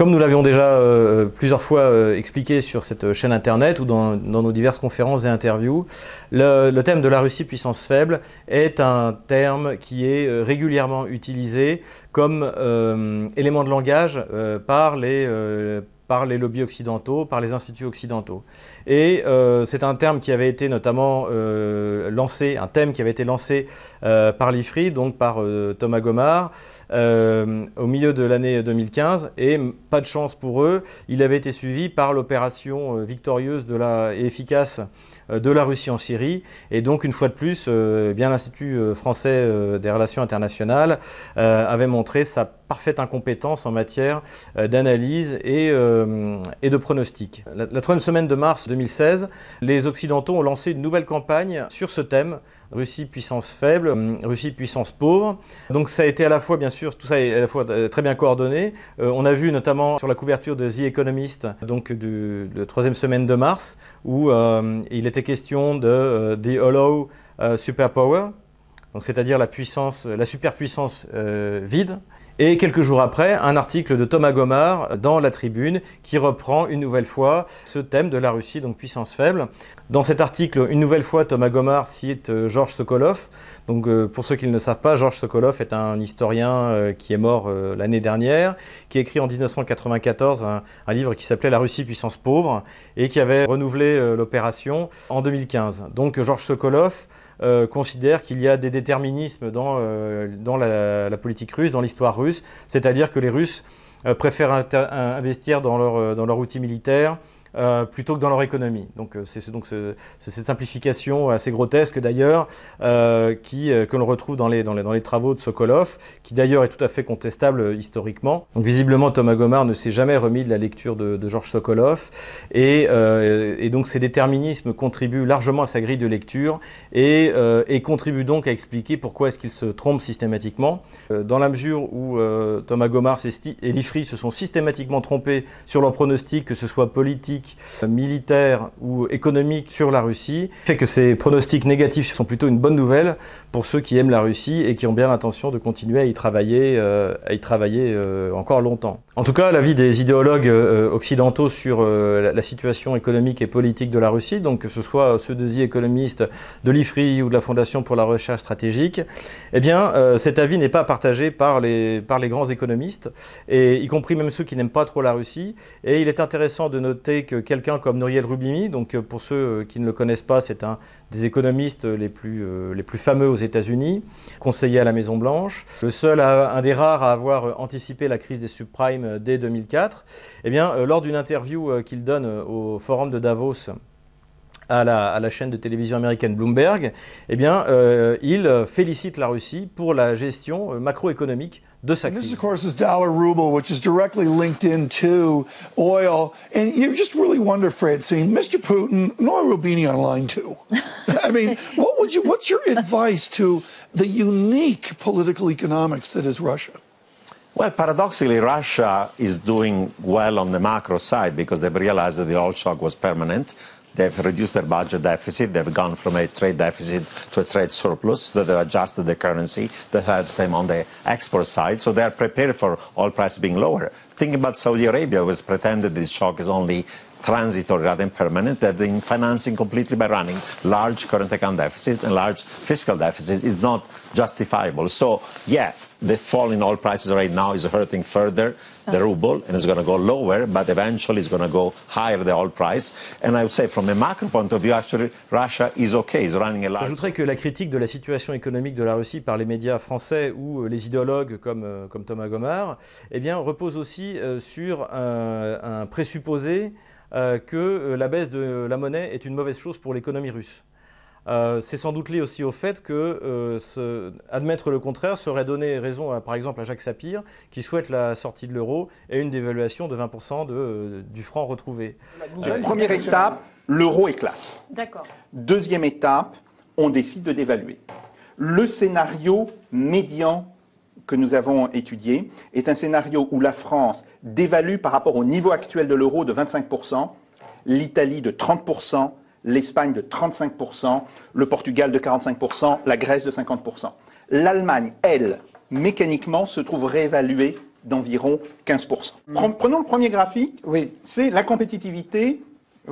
Comme nous l'avions déjà euh, plusieurs fois euh, expliqué sur cette chaîne internet ou dans, nos diverses conférences et interviews, le, thème de la Russie puissance faible est un terme qui est euh, régulièrement utilisé comme élément de langage par les par les lobbies occidentaux, par les instituts occidentaux. Et euh, c'est un terme qui avait été notamment euh, lancé, un thème qui avait été lancé euh, par l'IFRI, donc par Thomas Gomard, au milieu de l'année 2015. Et pas de chance pour eux, il avait été suivi par l'opération victorieuse de la, et efficace de la Russie en Syrie. Et donc, une fois de plus, bien l'Institut français des relations internationales avait montré sa parfaite incompétence en matière d'analyse et, et, de pronostic. La, troisième semaine de mars 2016, les Occidentaux ont lancé une nouvelle campagne sur ce thème, Russie puissance faible, hum, Russie puissance pauvre. Donc ça a été à la fois, bien sûr, tout ça est à la fois euh, très bien coordonné. Euh, on a vu notamment sur la couverture de The Economist, donc de la troisième semaine de mars, où euh, il était question de The Hollow Superpower, c'est-à-dire la puissance, la superpuissance vide. Et quelques jours après, un article de Thomas Gomard dans La Tribune qui reprend une nouvelle fois ce thème de la Russie, donc puissance faible. Dans cet article, une nouvelle fois, Thomas Gomard cite euh, Georges Sokolov. Donc, euh, pour ceux qui ne le savent pas, Georges Sokolov est un historien euh, qui est mort l'année dernière, qui a écrit en 1994 un, un livre qui s'appelait La Russie puissance pauvre et qui avait renouvelé l'opération en 2015. Donc, Georges Sokolov euh, considère qu'il y a des déterminismes dans, euh, la, politique russe, dans l'histoire russe, c'est-à-dire que les Russes euh, préfèrent investir dans leur, dans leur outil militaire euh, plutôt que dans leur économie. Donc euh, c'est donc cette simplification assez grotesque d'ailleurs euh, qui que l'on retrouve dans les, dans les, dans les travaux de Sokolov, qui d'ailleurs est tout à fait contestable historiquement. Donc visiblement Thomas Gomard ne s'est jamais remis de la lecture de, Georges Sokolov et, et, donc ces déterminismes contribuent largement à sa grille de lecture et, et contribuent donc à expliquer pourquoi est-ce qu'il se trompe systématiquement. dans la mesure où Thomas Gomard et Lifri se sont systématiquement trompés sur leurs pronostics, que ce soit politique militaire ou économique sur la Russie, fait que ces pronostics négatifs sont plutôt une bonne nouvelle pour ceux qui aiment la Russie et qui ont bien l'intention de continuer à y travailler, euh, à y travailler euh, encore longtemps. En tout cas, l'avis des idéologues euh, occidentaux sur la, situation économique et politique de la Russie, donc que ce soit ceux de The Economist, de l'IFRI ou de la Fondation pour la recherche stratégique, eh bien, cet avis n'est pas partagé par les, par les grands économistes, et y compris même ceux qui n'aiment pas trop la Russie. Et il est intéressant de noter quelqu'un comme Nouriel Rubimi, donc euh, pour ceux euh, qui ne le connaissent pas, c'est un des économistes les plus, euh, les plus fameux aux États-Unis, conseiller à la Maison Blanche, le seul, un des rares à avoir anticipé la crise des subprimes dès 2004. Eh bien, lors d'une interview qu'il donne au Forum de Davos à la, à la, chaîne de télévision américaine Bloomberg, eh bien, il félicite la Russie pour la gestion macroéconomique de sa This, of course, is dollar ruble, which is directly linked into oil. And you just really wonder, Francine, Mr. Putin, Noah Rubini on line two. I mean, what would you, what's your advice to the unique political economics that is Russia? Well, paradoxically, Russia is doing well on the macro side because they've realized that the oil shock was permanent. They've reduced their budget deficit. They've gone from a trade deficit to a trade surplus. That they've adjusted the currency. That helps them on the export side. So they're prepared for oil prices being lower. Think about Saudi Arabia, was pretended this shock is only transitory rather than permanent. They've been financing completely by running large current account deficits and large fiscal deficits is not justifiable. So, yeah, the fall in oil prices right now is hurting further the oh. ruble and it's going to go lower, but eventually it's going to go higher the oil price. And I would say from a macro point of view, actually, Russia is okay. It's running a large... J'ajouterais que la critique de la situation économique de la Russie par les médias français ou euh, les idéologues comme, euh, comme Thomas Gomard, eh bien, repose aussi euh, sur un, un présupposé que la baisse de la monnaie est une mauvaise chose pour l'économie russe. Euh, c'est sans doute lié aussi au fait que euh, admettre le contraire serait donner raison, par exemple, à Jacques Sapir, qui souhaite la sortie de l'euro et une dévaluation de 20% euh, du franc retrouvé. première étape, l'euro éclate. D'accord. Deuxième étape, on décide de dévaluer. Le scénario médian que nous avons étudié est un scénario où la France dévalue par rapport au niveau actuel de l'euro de 25%, l'Italie de 30%, l'Espagne de 35%, le Portugal de 45%, la Grèce de 50%. L'Allemagne, elle, mécaniquement, se trouve réévaluée d'environ 15%. Mm. Prenons le premier graphique. Oui. C'est la compétitivité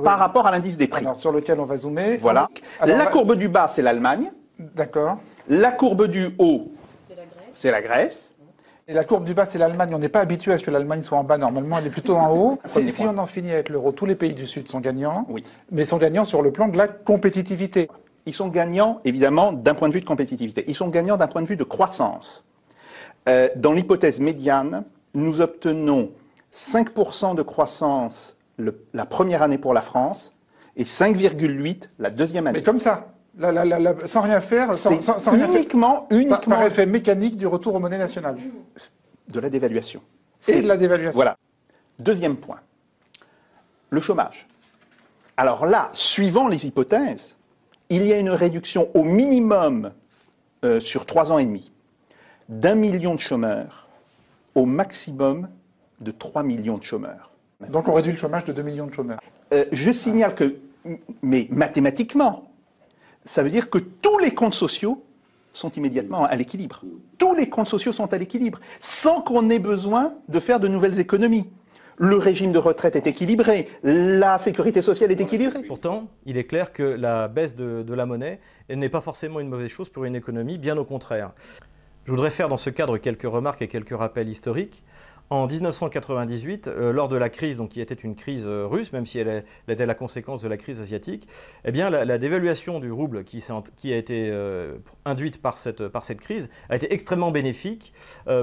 par rapport à l'indice des prix. sur lequel on va zoomer. Voilà. la courbe du bas, c'est l'Allemagne. D'accord. La courbe du haut, c'est la Grèce. Et la courbe du bas, c'est l'Allemagne. On n'est pas habitué à ce que l'Allemagne soit en bas. Normalement, elle est plutôt en haut. si, on en finit avec l'euro, tous les pays du Sud sont gagnants. Oui. Mais sont gagnants sur le plan de la compétitivité. Ils sont gagnants, évidemment, d'un point de vue de compétitivité. Ils sont gagnants d'un point de vue de croissance. Euh, dans l'hypothèse médiane, nous obtenons 5% de croissance la première année pour la France et 5,8 la deuxième année. Mais comme ça sans rien faire, sans, sans, rien uniquement, faire, uniquement par, effet mécanique du retour aux monnaies nationales. De la dévaluation. Et de la dévaluation. Voilà. Deuxième point, le chômage. Alors là, suivant les hypothèses, il y a une réduction au minimum euh, sur trois ans et demi d'un million de chômeurs au maximum de 3 millions de chômeurs. Donc on réduit le chômage de 2 millions de chômeurs. Euh, je signale que, mais mathématiquement, ça veut dire que tous les comptes sociaux sont immédiatement à l'équilibre. Tous les comptes sociaux sont à l'équilibre, sans qu'on ait besoin de faire de nouvelles économies. Le régime de retraite est équilibré, la sécurité sociale est équilibrée. Pourtant, il est clair que la baisse de, de la monnaie n'est pas forcément une mauvaise chose pour une économie, bien au contraire. Je voudrais faire dans ce cadre quelques remarques et quelques rappels historiques. En 1998, euh, lors de la crise, donc qui était une crise euh, russe, même si elle, était la conséquence de la crise asiatique, eh bien la, dévaluation du rouble qui, a été euh, induite par cette, crise a été extrêmement bénéfique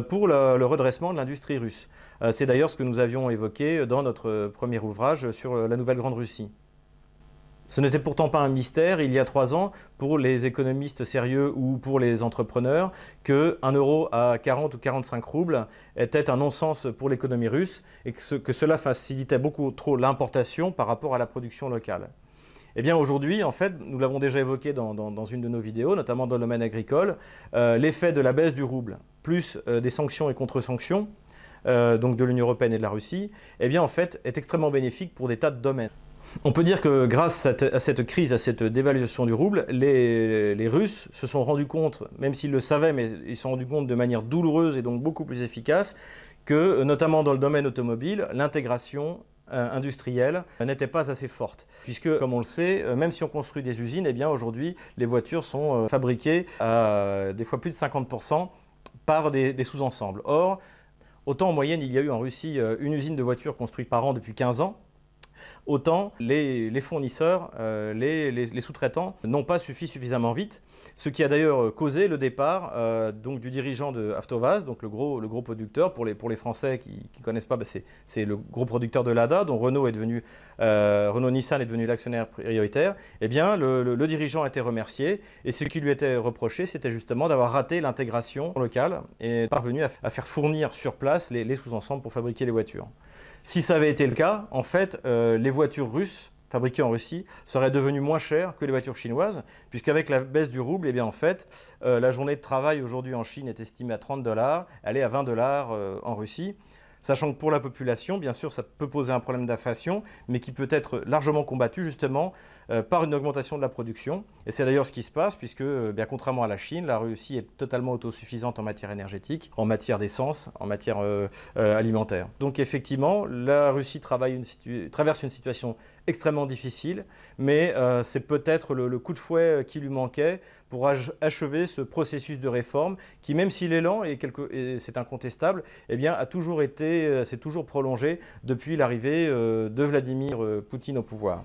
pour le, le, redressement de l'industrie russe. C'est d'ailleurs ce que nous avions évoqué dans notre premier ouvrage sur la Nouvelle Grande Russie. Ce n'était pourtant pas un mystère il y a trois ans pour les économistes sérieux ou pour les entrepreneurs que 1 euro à 40 ou 45 roubles était un non-sens pour l'économie russe et que, cela facilitait beaucoup trop l'importation par rapport à la production locale. Eh bien aujourd'hui, en fait, nous l'avons déjà évoqué dans, une de nos vidéos, notamment dans le domaine agricole, euh, l'effet de la baisse du rouble, plus euh, des sanctions et contre-sanctions, euh, donc de l'Union européenne et de la Russie, eh bien en fait, est extrêmement bénéfique pour des tas de domaines. On peut dire que grâce à, cette crise, à cette dévaluation du rouble, les, Russes se sont rendus compte, même s'ils le savaient, mais ils se sont rendus compte de manière douloureuse et donc beaucoup plus efficace, que notamment dans le domaine automobile, l'intégration euh, industrielle n'était pas assez forte. Puisque, comme on le sait, euh, même si on construit des usines, eh bien aujourd'hui, les voitures sont euh, fabriquées à des fois plus de 50% par des, des sous-ensembles. Or, autant en moyenne, il y a eu en Russie une usine de voitures construite par an depuis 15 ans, autant les, fournisseurs, euh, les, sous-traitants n'ont pas suffi suffisamment vite, ce qui a d'ailleurs causé le départ euh, donc, du dirigeant de Avtovaz, donc le gros, le gros producteur, pour les, pour les Français qui ne connaissent pas, bah, c'est le gros producteur de l'ADA, dont Renault, est devenu, euh, Renault Nissan est devenu l'actionnaire prioritaire, eh bien le, dirigeant a été remercié, et ce qui lui était reproché, c'était justement d'avoir raté l'intégration locale et parvenu à, faire fournir sur place les sous-ensembles pour fabriquer les voitures. Si ça avait été le cas, en fait, euh, les voitures russes fabriquées en Russie seraient devenues moins chères que les voitures chinoises, puisqu'avec la baisse du rouble, eh bien, en fait, euh, la journée de travail aujourd'hui en Chine est estimée à 30 dollars, elle est à 20 dollars euh, en Russie. Sachant que pour la population, bien sûr, ça peut poser un problème d'inflation, mais qui peut être largement combattu justement par une augmentation de la production. Et c'est d'ailleurs ce qui se passe, puisque, euh, bien contrairement à la Chine, la Russie est totalement autosuffisante en matière énergétique, en matière d'essence, en matière euh, alimentaire. Donc effectivement, la Russie traverse une situation extrêmement difficile, mais c'est peut-être le, coup de fouet qui lui manquait pour achever ce processus de réforme qui, même s'il est lent et, c'est incontestable, eh bien, a toujours été, s'est toujours prolongé depuis l'arrivée de Vladimir Poutine au pouvoir.